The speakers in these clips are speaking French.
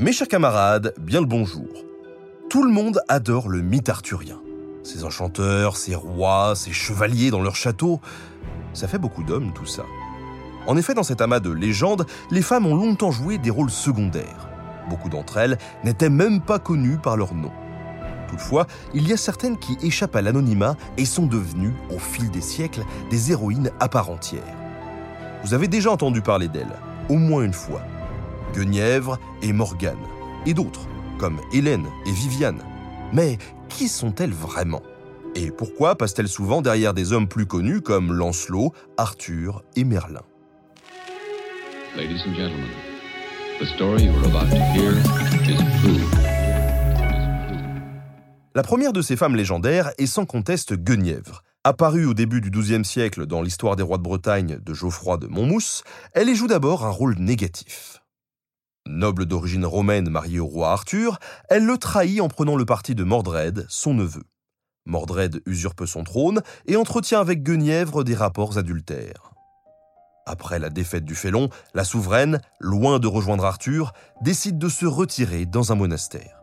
Mes chers camarades, bien le bonjour. Tout le monde adore le mythe arthurien. Ses enchanteurs, ses rois, ses chevaliers dans leur château. Ça fait beaucoup d'hommes tout ça. En effet, dans cet amas de légendes, les femmes ont longtemps joué des rôles secondaires. Beaucoup d'entre elles n'étaient même pas connues par leur nom. Toutefois, il y a certaines qui échappent à l'anonymat et sont devenues, au fil des siècles, des héroïnes à part entière. Vous avez déjà entendu parler d'elles, au moins une fois. Guenièvre et Morgane, et d'autres, comme Hélène et Viviane. Mais qui sont-elles vraiment? Et pourquoi passent-elles souvent derrière des hommes plus connus comme Lancelot, Arthur et Merlin? Ladies and gentlemen, the story you are about to hear is true. La première de ces femmes légendaires est sans conteste Guenièvre. Apparue au début du XIIe siècle dans l'histoire des rois de Bretagne de Geoffroy de Monmouth, elle y joue d'abord un rôle négatif. Noble d'origine romaine mariée au roi Arthur, elle le trahit en prenant le parti de Mordred, son neveu. Mordred usurpe son trône et entretient avec Guenièvre des rapports adultères. Après la défaite du Félon, la souveraine, loin de rejoindre Arthur, décide de se retirer dans un monastère.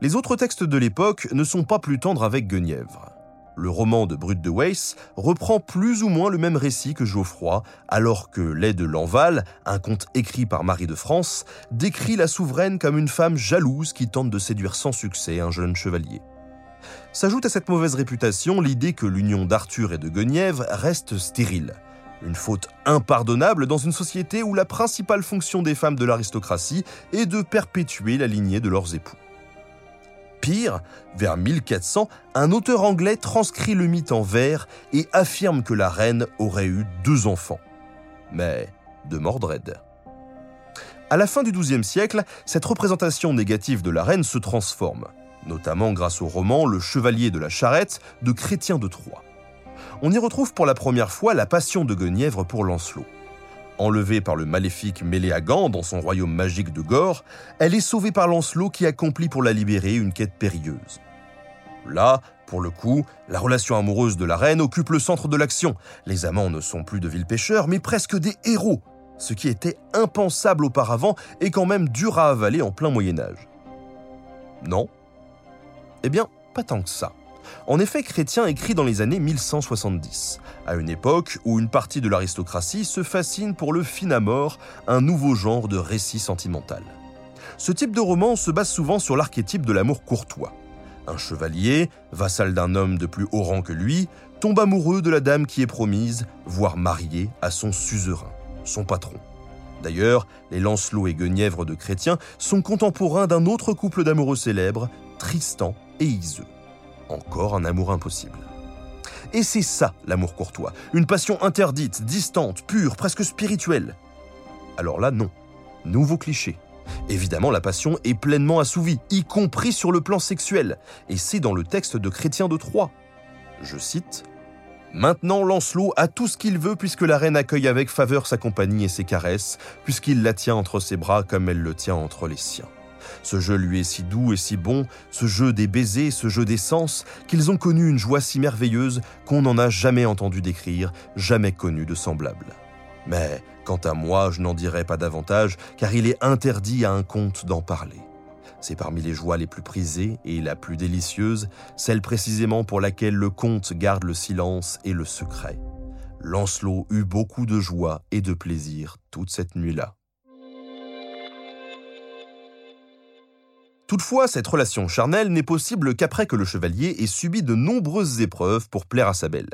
Les autres textes de l'époque ne sont pas plus tendres avec Guenièvre. Le roman de Brut de Weiss reprend plus ou moins le même récit que Geoffroy, alors que Lait de Lanval, un conte écrit par Marie de France, décrit la souveraine comme une femme jalouse qui tente de séduire sans succès un jeune chevalier. S'ajoute à cette mauvaise réputation l'idée que l'union d'Arthur et de Guenièvre reste stérile. Une faute impardonnable dans une société où la principale fonction des femmes de l'aristocratie est de perpétuer la lignée de leurs époux. Pire, vers 1400, un auteur anglais transcrit le mythe en vers et affirme que la reine aurait eu deux enfants. Mais de Mordred. À la fin du XIIe siècle, cette représentation négative de la reine se transforme, notamment grâce au roman Le Chevalier de la Charrette de Chrétien de Troyes. On y retrouve pour la première fois la passion de Guenièvre pour Lancelot. Enlevée par le maléfique Méléagant dans son royaume magique de Gore, elle est sauvée par Lancelot qui accomplit pour la libérer une quête périlleuse. Là, pour le coup, la relation amoureuse de la reine occupe le centre de l'action. Les amants ne sont plus de vils pêcheurs, mais presque des héros, ce qui était impensable auparavant et quand même dur à avaler en plein Moyen Âge. Non? Eh bien, pas tant que ça. En effet, Chrétien écrit dans les années 1170, à une époque où une partie de l'aristocratie se fascine pour le fin amour, un nouveau genre de récit sentimental. Ce type de roman se base souvent sur l'archétype de l'amour courtois. Un chevalier, vassal d'un homme de plus haut rang que lui, tombe amoureux de la dame qui est promise, voire mariée à son suzerain, son patron. D'ailleurs, les Lancelot et Guenièvre de Chrétien sont contemporains d'un autre couple d'amoureux célèbres, Tristan et Iseux encore un amour impossible. Et c'est ça l'amour courtois, une passion interdite, distante, pure, presque spirituelle. Alors là, non. Nouveau cliché. Évidemment, la passion est pleinement assouvie, y compris sur le plan sexuel, et c'est dans le texte de Chrétien de Troyes. Je cite Maintenant, Lancelot a tout ce qu'il veut puisque la reine accueille avec faveur sa compagnie et ses caresses, puisqu'il la tient entre ses bras comme elle le tient entre les siens. Ce jeu lui est si doux et si bon, ce jeu des baisers, ce jeu des sens, qu'ils ont connu une joie si merveilleuse qu'on n'en a jamais entendu décrire, jamais connu de semblable. Mais quant à moi, je n'en dirai pas davantage, car il est interdit à un conte d'en parler. C'est parmi les joies les plus prisées et la plus délicieuse, celle précisément pour laquelle le conte garde le silence et le secret. Lancelot eut beaucoup de joie et de plaisir toute cette nuit-là. Toutefois, cette relation charnelle n'est possible qu'après que le chevalier ait subi de nombreuses épreuves pour plaire à sa belle.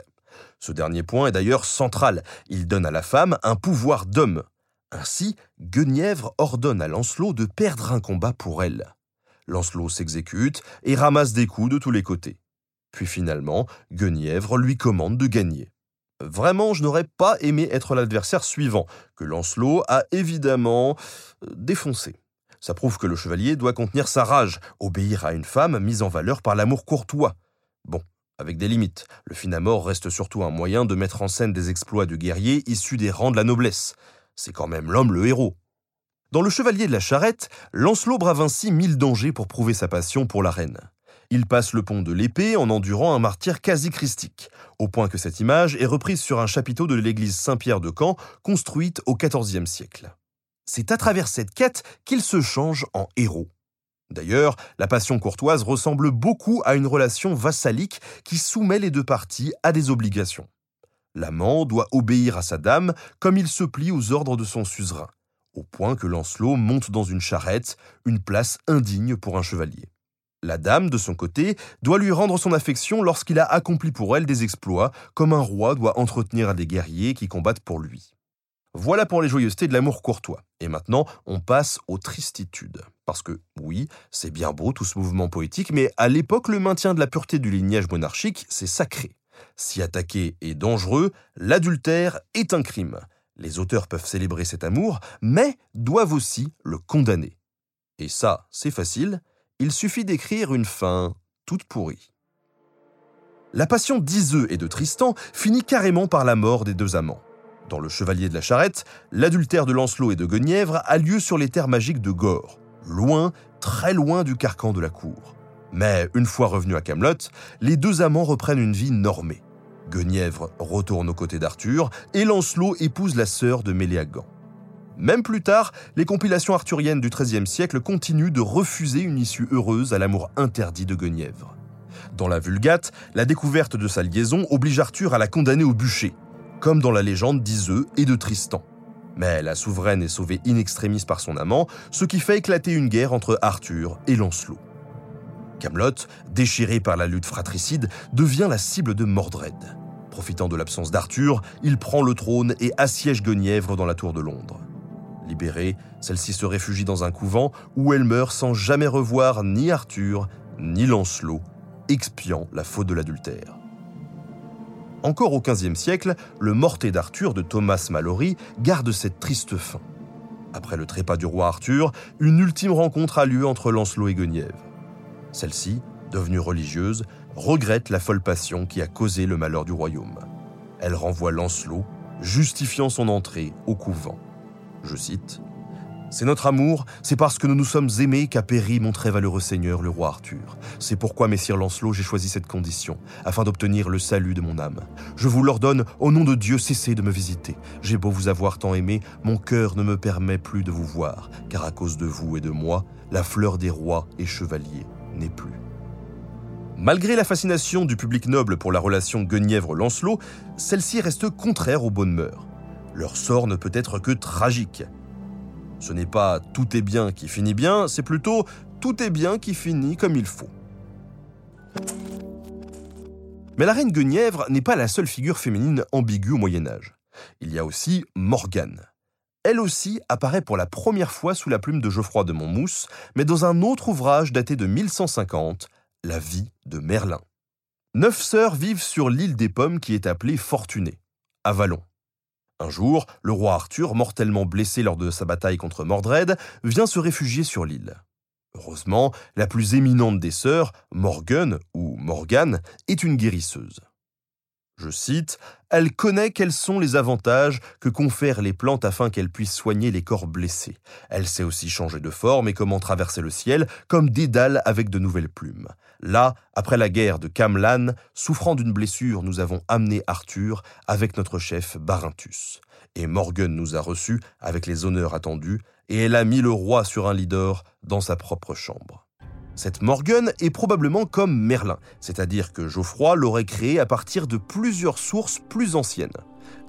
Ce dernier point est d'ailleurs central, il donne à la femme un pouvoir d'homme. Ainsi, Guenièvre ordonne à Lancelot de perdre un combat pour elle. Lancelot s'exécute et ramasse des coups de tous les côtés. Puis finalement, Guenièvre lui commande de gagner. Vraiment, je n'aurais pas aimé être l'adversaire suivant, que Lancelot a évidemment euh, défoncé. Ça prouve que le chevalier doit contenir sa rage, obéir à une femme mise en valeur par l'amour courtois. Bon, avec des limites. Le finamore reste surtout un moyen de mettre en scène des exploits de guerriers issus des rangs de la noblesse. C'est quand même l'homme le héros. Dans Le Chevalier de la Charrette, Lancelot brave ainsi mille dangers pour prouver sa passion pour la reine. Il passe le pont de l'épée en endurant un martyr quasi christique, au point que cette image est reprise sur un chapiteau de l'église Saint-Pierre de Caen, construite au XIVe siècle. C'est à travers cette quête qu'il se change en héros. D'ailleurs, la passion courtoise ressemble beaucoup à une relation vassalique qui soumet les deux parties à des obligations. L'amant doit obéir à sa dame comme il se plie aux ordres de son suzerain, au point que Lancelot monte dans une charrette, une place indigne pour un chevalier. La dame, de son côté, doit lui rendre son affection lorsqu'il a accompli pour elle des exploits, comme un roi doit entretenir à des guerriers qui combattent pour lui. Voilà pour les joyeusetés de l'amour courtois. Et maintenant, on passe aux tristitudes. Parce que, oui, c'est bien beau tout ce mouvement poétique, mais à l'époque, le maintien de la pureté du lignage monarchique, c'est sacré. Si attaquer est dangereux, l'adultère est un crime. Les auteurs peuvent célébrer cet amour, mais doivent aussi le condamner. Et ça, c'est facile, il suffit d'écrire une fin toute pourrie. La passion d'Iseux et de Tristan finit carrément par la mort des deux amants. Dans Le Chevalier de la Charrette, l'adultère de Lancelot et de Guenièvre a lieu sur les terres magiques de Gore, loin, très loin du carcan de la cour. Mais une fois revenus à Camelot, les deux amants reprennent une vie normée. Guenièvre retourne aux côtés d'Arthur et Lancelot épouse la sœur de Méléagant. Même plus tard, les compilations arthuriennes du XIIIe siècle continuent de refuser une issue heureuse à l'amour interdit de Guenièvre. Dans la Vulgate, la découverte de sa liaison oblige Arthur à la condamner au bûcher, comme dans la légende d'Iseux et de Tristan. Mais la souveraine est sauvée in extremis par son amant, ce qui fait éclater une guerre entre Arthur et Lancelot. Camelot, déchiré par la lutte fratricide, devient la cible de Mordred. Profitant de l'absence d'Arthur, il prend le trône et assiège Guenièvre dans la tour de Londres. Libérée, celle-ci se réfugie dans un couvent où elle meurt sans jamais revoir ni Arthur ni Lancelot, expiant la faute de l'adultère. Encore au XVe siècle, le morté d'Arthur de Thomas Malory garde cette triste fin. Après le trépas du roi Arthur, une ultime rencontre a lieu entre Lancelot et Guenièvre. Celle-ci, devenue religieuse, regrette la folle passion qui a causé le malheur du royaume. Elle renvoie Lancelot, justifiant son entrée au couvent. Je cite c'est notre amour, c'est parce que nous nous sommes aimés qu'a péri mon très valeureux seigneur, le roi Arthur. C'est pourquoi, messire Lancelot, j'ai choisi cette condition, afin d'obtenir le salut de mon âme. Je vous l'ordonne, au nom de Dieu, cessez de me visiter. J'ai beau vous avoir tant aimé, mon cœur ne me permet plus de vous voir, car à cause de vous et de moi, la fleur des rois et chevaliers n'est plus. Malgré la fascination du public noble pour la relation Guenièvre-Lancelot, celle-ci reste contraire aux bonnes mœurs. Leur sort ne peut être que tragique. Ce n'est pas tout est bien qui finit bien, c'est plutôt tout est bien qui finit comme il faut. Mais la reine Guenièvre n'est pas la seule figure féminine ambiguë au Moyen Âge. Il y a aussi Morgane. Elle aussi apparaît pour la première fois sous la plume de Geoffroy de Montmousse, mais dans un autre ouvrage daté de 1150, La vie de Merlin. Neuf sœurs vivent sur l'île des Pommes qui est appelée Fortunée, à Vallon. Un jour, le roi Arthur, mortellement blessé lors de sa bataille contre Mordred, vient se réfugier sur l'île. Heureusement, la plus éminente des sœurs, Morgan ou Morgane, est une guérisseuse. Je cite, Elle connaît quels sont les avantages que confèrent les plantes afin qu'elles puissent soigner les corps blessés. Elle sait aussi changer de forme et comment traverser le ciel, comme Dédale avec de nouvelles plumes. Là, après la guerre de Camlan, souffrant d'une blessure, nous avons amené Arthur avec notre chef Barinthus. Et Morgan nous a reçus avec les honneurs attendus, et elle a mis le roi sur un lit d'or dans sa propre chambre. Cette Morgan est probablement comme Merlin, c'est-à-dire que Geoffroy l'aurait créé à partir de plusieurs sources plus anciennes.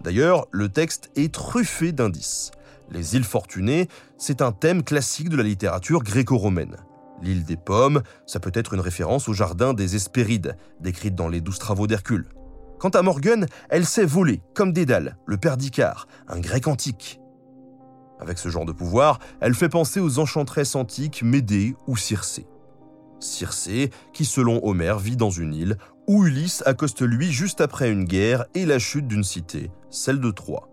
D'ailleurs, le texte est truffé d'indices. Les îles fortunées, c'est un thème classique de la littérature gréco-romaine. L'île des pommes, ça peut être une référence au jardin des Hespérides, décrite dans les douze travaux d'Hercule. Quant à Morgan, elle sait voler, comme Dédale, le père d'Icare, un grec antique. Avec ce genre de pouvoir, elle fait penser aux enchantresses antiques Médée ou Circé. Circé, qui selon Homère vit dans une île, où Ulysse accoste lui juste après une guerre et la chute d'une cité, celle de Troie.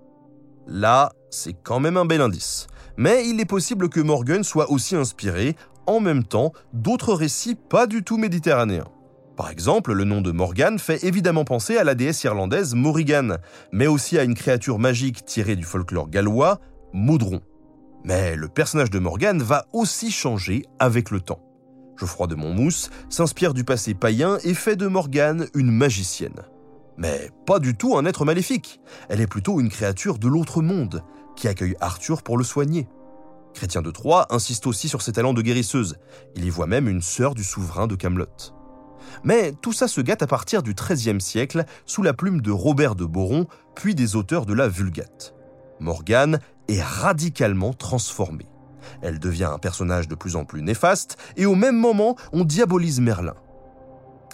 Là, c'est quand même un bel indice. Mais il est possible que Morgan soit aussi inspiré, en même temps, d'autres récits pas du tout méditerranéens. Par exemple, le nom de Morgan fait évidemment penser à la déesse irlandaise Morrigan, mais aussi à une créature magique tirée du folklore gallois, Maudron. Mais le personnage de Morgan va aussi changer avec le temps. Geoffroy de Montmousse s'inspire du passé païen et fait de Morgane une magicienne. Mais pas du tout un être maléfique. Elle est plutôt une créature de l'autre monde, qui accueille Arthur pour le soigner. Chrétien de Troyes insiste aussi sur ses talents de guérisseuse. Il y voit même une sœur du souverain de Camelot. Mais tout ça se gâte à partir du XIIIe siècle sous la plume de Robert de Boron, puis des auteurs de la Vulgate. Morgane est radicalement transformée. Elle devient un personnage de plus en plus néfaste et au même moment on diabolise Merlin.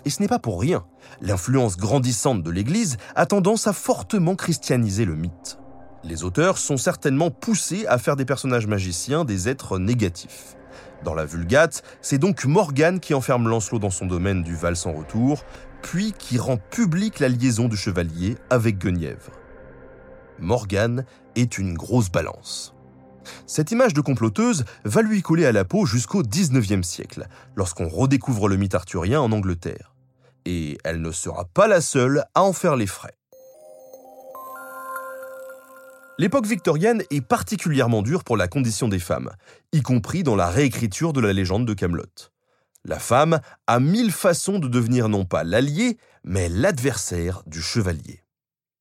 Et ce n'est pas pour rien. L'influence grandissante de l'Église a tendance à fortement christianiser le mythe. Les auteurs sont certainement poussés à faire des personnages magiciens des êtres négatifs. Dans la Vulgate, c'est donc Morgane qui enferme Lancelot dans son domaine du Val sans retour, puis qui rend publique la liaison du chevalier avec Guenièvre. Morgane est une grosse balance. Cette image de comploteuse va lui coller à la peau jusqu'au XIXe siècle, lorsqu'on redécouvre le mythe arthurien en Angleterre. Et elle ne sera pas la seule à en faire les frais. L'époque victorienne est particulièrement dure pour la condition des femmes, y compris dans la réécriture de la légende de Camelot. La femme a mille façons de devenir non pas l'allié, mais l'adversaire du chevalier.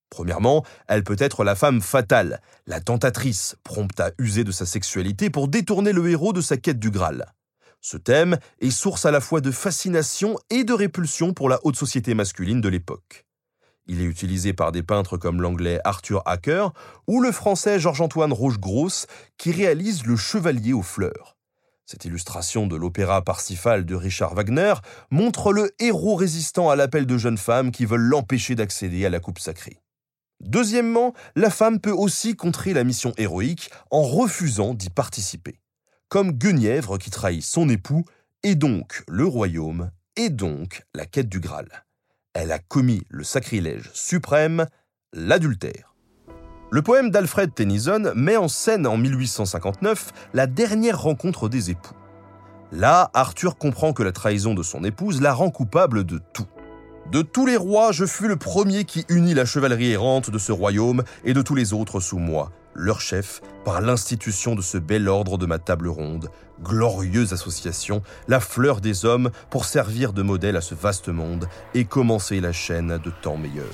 Premièrement, elle peut être la femme fatale, la tentatrice, prompte à user de sa sexualité pour détourner le héros de sa quête du Graal. Ce thème est source à la fois de fascination et de répulsion pour la haute société masculine de l'époque. Il est utilisé par des peintres comme l'anglais Arthur Hacker ou le français Georges-Antoine Rouge-Grosse qui réalise Le Chevalier aux fleurs. Cette illustration de l'opéra Parsifal de Richard Wagner montre le héros résistant à l'appel de jeunes femmes qui veulent l'empêcher d'accéder à la coupe sacrée. Deuxièmement, la femme peut aussi contrer la mission héroïque en refusant d'y participer, comme Guenièvre qui trahit son époux et donc le royaume et donc la quête du Graal elle a commis le sacrilège suprême, l'adultère. Le poème d'Alfred Tennyson met en scène en 1859 la dernière rencontre des époux. Là, Arthur comprend que la trahison de son épouse la rend coupable de tout. De tous les rois, je fus le premier qui unit la chevalerie errante de ce royaume et de tous les autres sous moi, leur chef, par l'institution de ce bel ordre de ma table ronde, glorieuse association, la fleur des hommes, pour servir de modèle à ce vaste monde et commencer la chaîne de temps meilleurs.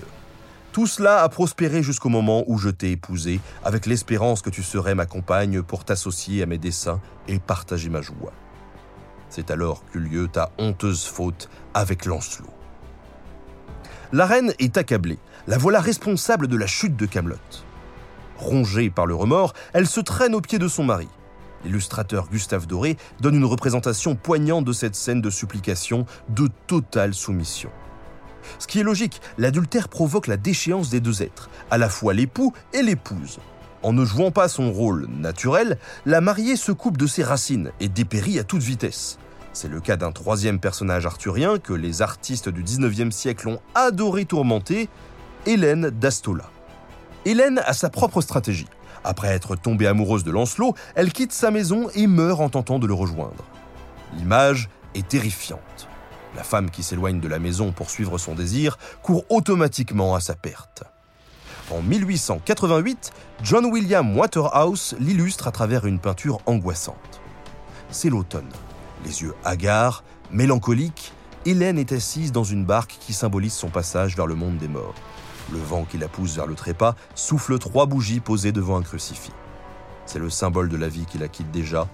Tout cela a prospéré jusqu'au moment où je t'ai épousé, avec l'espérance que tu serais ma compagne pour t'associer à mes desseins et partager ma joie. C'est alors qu'eut lieu ta honteuse faute avec Lancelot. La reine est accablée. La voilà responsable de la chute de Camelot. Rongée par le remords, elle se traîne aux pieds de son mari. L'illustrateur Gustave Doré donne une représentation poignante de cette scène de supplication, de totale soumission. Ce qui est logique, l'adultère provoque la déchéance des deux êtres, à la fois l'époux et l'épouse. En ne jouant pas son rôle naturel, la mariée se coupe de ses racines et dépérit à toute vitesse. C'est le cas d'un troisième personnage arthurien que les artistes du 19e siècle ont adoré tourmenter, Hélène d'Astola. Hélène a sa propre stratégie. Après être tombée amoureuse de Lancelot, elle quitte sa maison et meurt en tentant de le rejoindre. L'image est terrifiante. La femme qui s'éloigne de la maison pour suivre son désir court automatiquement à sa perte. En 1888, John William Waterhouse l'illustre à travers une peinture angoissante. C'est l'automne. Les yeux hagards, mélancoliques, Hélène est assise dans une barque qui symbolise son passage vers le monde des morts. Le vent qui la pousse vers le trépas souffle trois bougies posées devant un crucifix. C'est le symbole de la vie qui la quitte déjà,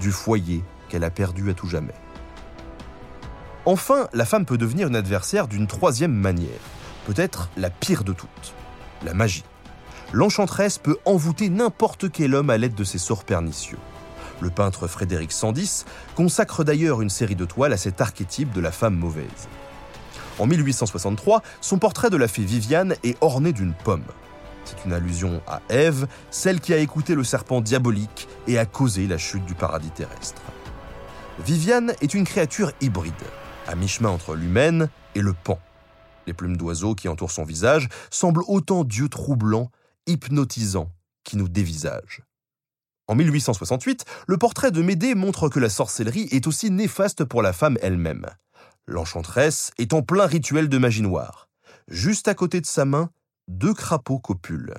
du foyer qu'elle a perdu à tout jamais. Enfin, la femme peut devenir une adversaire d'une troisième manière, peut-être la pire de toutes, la magie. L'enchanteresse peut envoûter n'importe quel homme à l'aide de ses sorts pernicieux. Le peintre Frédéric Sandis consacre d'ailleurs une série de toiles à cet archétype de la femme mauvaise. En 1863, son portrait de la fée Viviane est orné d'une pomme. C'est une allusion à Ève, celle qui a écouté le serpent diabolique et a causé la chute du paradis terrestre. Viviane est une créature hybride, à mi-chemin entre l'humaine et le pan. Les plumes d'oiseau qui entourent son visage semblent autant dieux troublants, hypnotisants, qui nous dévisagent. En 1868, le portrait de Médée montre que la sorcellerie est aussi néfaste pour la femme elle-même. L'enchanteresse est en plein rituel de magie noire. Juste à côté de sa main, deux crapauds copulent.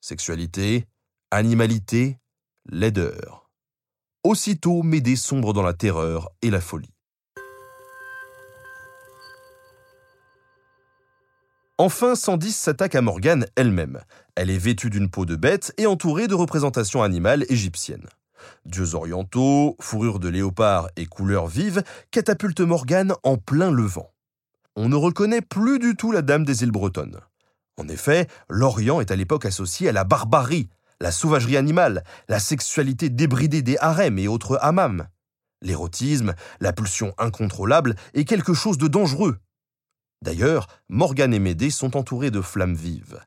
Sexualité, animalité, laideur. Aussitôt, Médée sombre dans la terreur et la folie. Enfin, Sandis s'attaque à Morgane elle-même. Elle est vêtue d'une peau de bête et entourée de représentations animales égyptiennes. Dieux orientaux, fourrure de léopard et couleurs vives catapultent Morgane en plein levant. On ne reconnaît plus du tout la dame des îles bretonnes. En effet, l'Orient est à l'époque associé à la barbarie, la sauvagerie animale, la sexualité débridée des harems et autres hammams. L'érotisme, la pulsion incontrôlable est quelque chose de dangereux. D'ailleurs, Morgane et Médée sont entourés de flammes vives.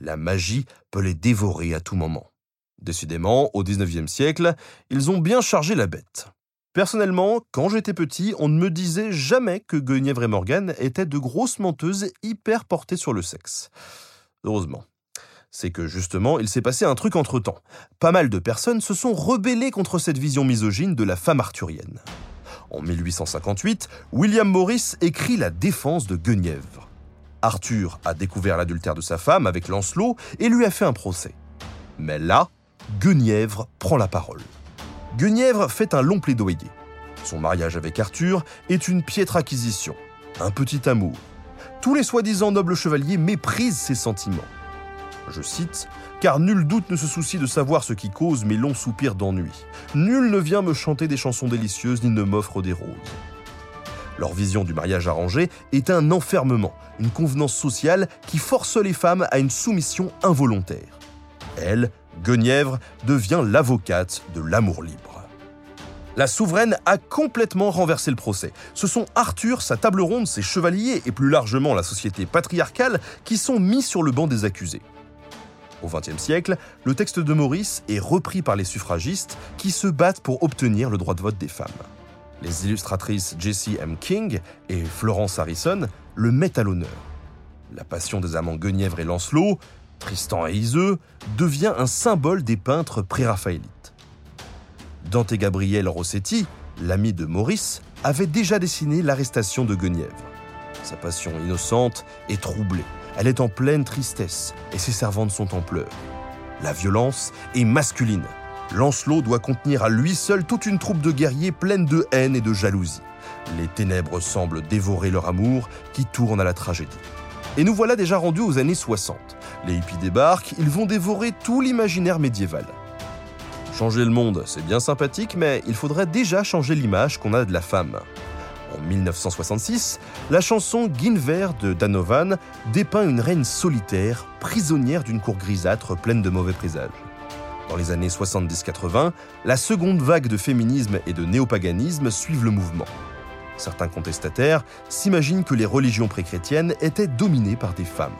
La magie peut les dévorer à tout moment. Décidément, au XIXe siècle, ils ont bien chargé la bête. Personnellement, quand j'étais petit, on ne me disait jamais que Guenièvre et Morgane étaient de grosses menteuses hyper portées sur le sexe. Heureusement. C'est que justement, il s'est passé un truc entre-temps. Pas mal de personnes se sont rebellées contre cette vision misogyne de la femme arthurienne. En 1858, William Morris écrit La défense de Guenièvre. Arthur a découvert l'adultère de sa femme avec Lancelot et lui a fait un procès. Mais là, Guenièvre prend la parole. Guenièvre fait un long plaidoyer. Son mariage avec Arthur est une piètre acquisition, un petit amour. Tous les soi-disant nobles chevaliers méprisent ses sentiments. Je cite car nul doute ne se soucie de savoir ce qui cause mes longs soupirs d'ennui. Nul ne vient me chanter des chansons délicieuses ni ne m'offre des roses. Leur vision du mariage arrangé est un enfermement, une convenance sociale qui force les femmes à une soumission involontaire. Elle, Guenièvre, devient l'avocate de l'amour libre. La souveraine a complètement renversé le procès. Ce sont Arthur, sa table ronde, ses chevaliers et plus largement la société patriarcale qui sont mis sur le banc des accusés. Au XXe siècle, le texte de Maurice est repris par les suffragistes qui se battent pour obtenir le droit de vote des femmes. Les illustratrices Jessie M. King et Florence Harrison le mettent à l'honneur. La passion des amants Guenièvre et Lancelot, Tristan et Iseux, devient un symbole des peintres pré-raphaélites. Dante Gabriel Rossetti, l'ami de Maurice, avait déjà dessiné l'arrestation de Guenièvre. Sa passion innocente est troublée. Elle est en pleine tristesse et ses servantes sont en pleurs. La violence est masculine. Lancelot doit contenir à lui seul toute une troupe de guerriers pleine de haine et de jalousie. Les ténèbres semblent dévorer leur amour qui tourne à la tragédie. Et nous voilà déjà rendus aux années 60. Les hippies débarquent, ils vont dévorer tout l'imaginaire médiéval. Changer le monde, c'est bien sympathique, mais il faudrait déjà changer l'image qu'on a de la femme. En 1966, la chanson Guinevere de Danovan dépeint une reine solitaire, prisonnière d'une cour grisâtre pleine de mauvais présages. Dans les années 70-80, la seconde vague de féminisme et de néopaganisme suivent le mouvement. Certains contestataires s'imaginent que les religions préchrétiennes étaient dominées par des femmes.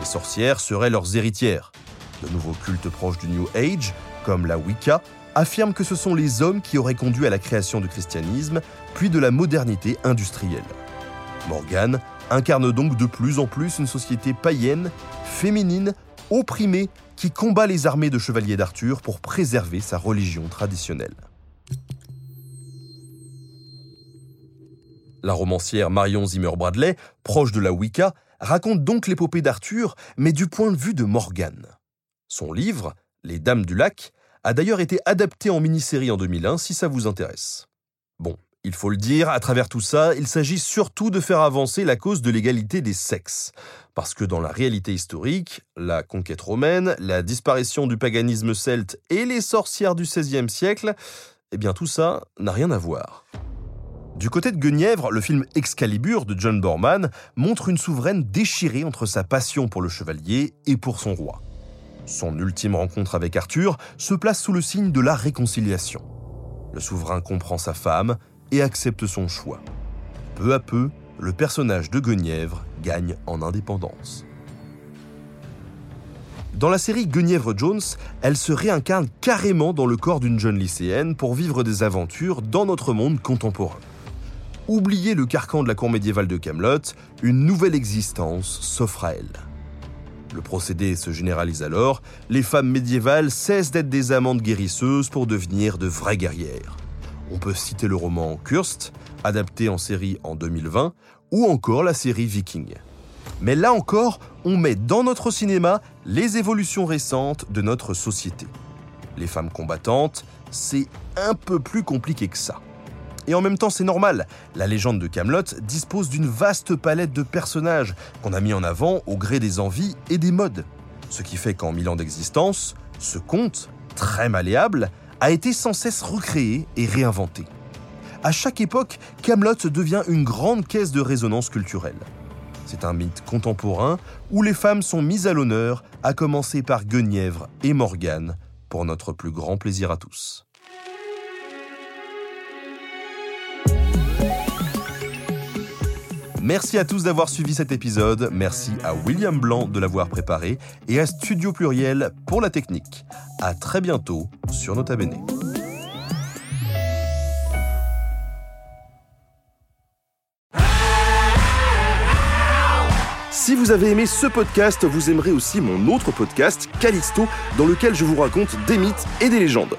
Les sorcières seraient leurs héritières. De nouveaux cultes proches du New Age, comme la Wicca, affirment que ce sont les hommes qui auraient conduit à la création du christianisme, puis de la modernité industrielle. Morgan incarne donc de plus en plus une société païenne, féminine, opprimée, qui combat les armées de chevaliers d'Arthur pour préserver sa religion traditionnelle. La romancière Marion Zimmer Bradley, proche de la Wicca, raconte donc l'épopée d'Arthur, mais du point de vue de Morgane. Son livre, Les Dames du Lac, a d'ailleurs été adapté en mini-série en 2001 si ça vous intéresse. Bon, il faut le dire, à travers tout ça, il s'agit surtout de faire avancer la cause de l'égalité des sexes. Parce que dans la réalité historique, la conquête romaine, la disparition du paganisme celte et les sorcières du XVIe siècle, eh bien tout ça n'a rien à voir. Du côté de Guenièvre, le film Excalibur de John Borman montre une souveraine déchirée entre sa passion pour le chevalier et pour son roi. Son ultime rencontre avec Arthur se place sous le signe de la réconciliation. Le souverain comprend sa femme et accepte son choix. Peu à peu, le personnage de Guenièvre gagne en indépendance. Dans la série Guenièvre Jones, elle se réincarne carrément dans le corps d'une jeune lycéenne pour vivre des aventures dans notre monde contemporain. Oubliez le carcan de la cour médiévale de Camelot, une nouvelle existence s'offre à elle. Le procédé se généralise alors, les femmes médiévales cessent d'être des amantes guérisseuses pour devenir de vraies guerrières. On peut citer le roman Kurst, adapté en série en 2020, ou encore la série Viking. Mais là encore, on met dans notre cinéma les évolutions récentes de notre société. Les femmes combattantes, c'est un peu plus compliqué que ça. Et en même temps, c'est normal. La légende de Camelot dispose d'une vaste palette de personnages qu'on a mis en avant au gré des envies et des modes. Ce qui fait qu'en mille ans d'existence, ce conte, très malléable, a été sans cesse recréé et réinventé. À chaque époque, Camelot devient une grande caisse de résonance culturelle. C'est un mythe contemporain où les femmes sont mises à l'honneur, à commencer par Guenièvre et Morgane, pour notre plus grand plaisir à tous. Merci à tous d'avoir suivi cet épisode, merci à William Blanc de l'avoir préparé et à Studio Pluriel pour la technique. À très bientôt sur Nota Bene. Si vous avez aimé ce podcast, vous aimerez aussi mon autre podcast, Callisto, dans lequel je vous raconte des mythes et des légendes.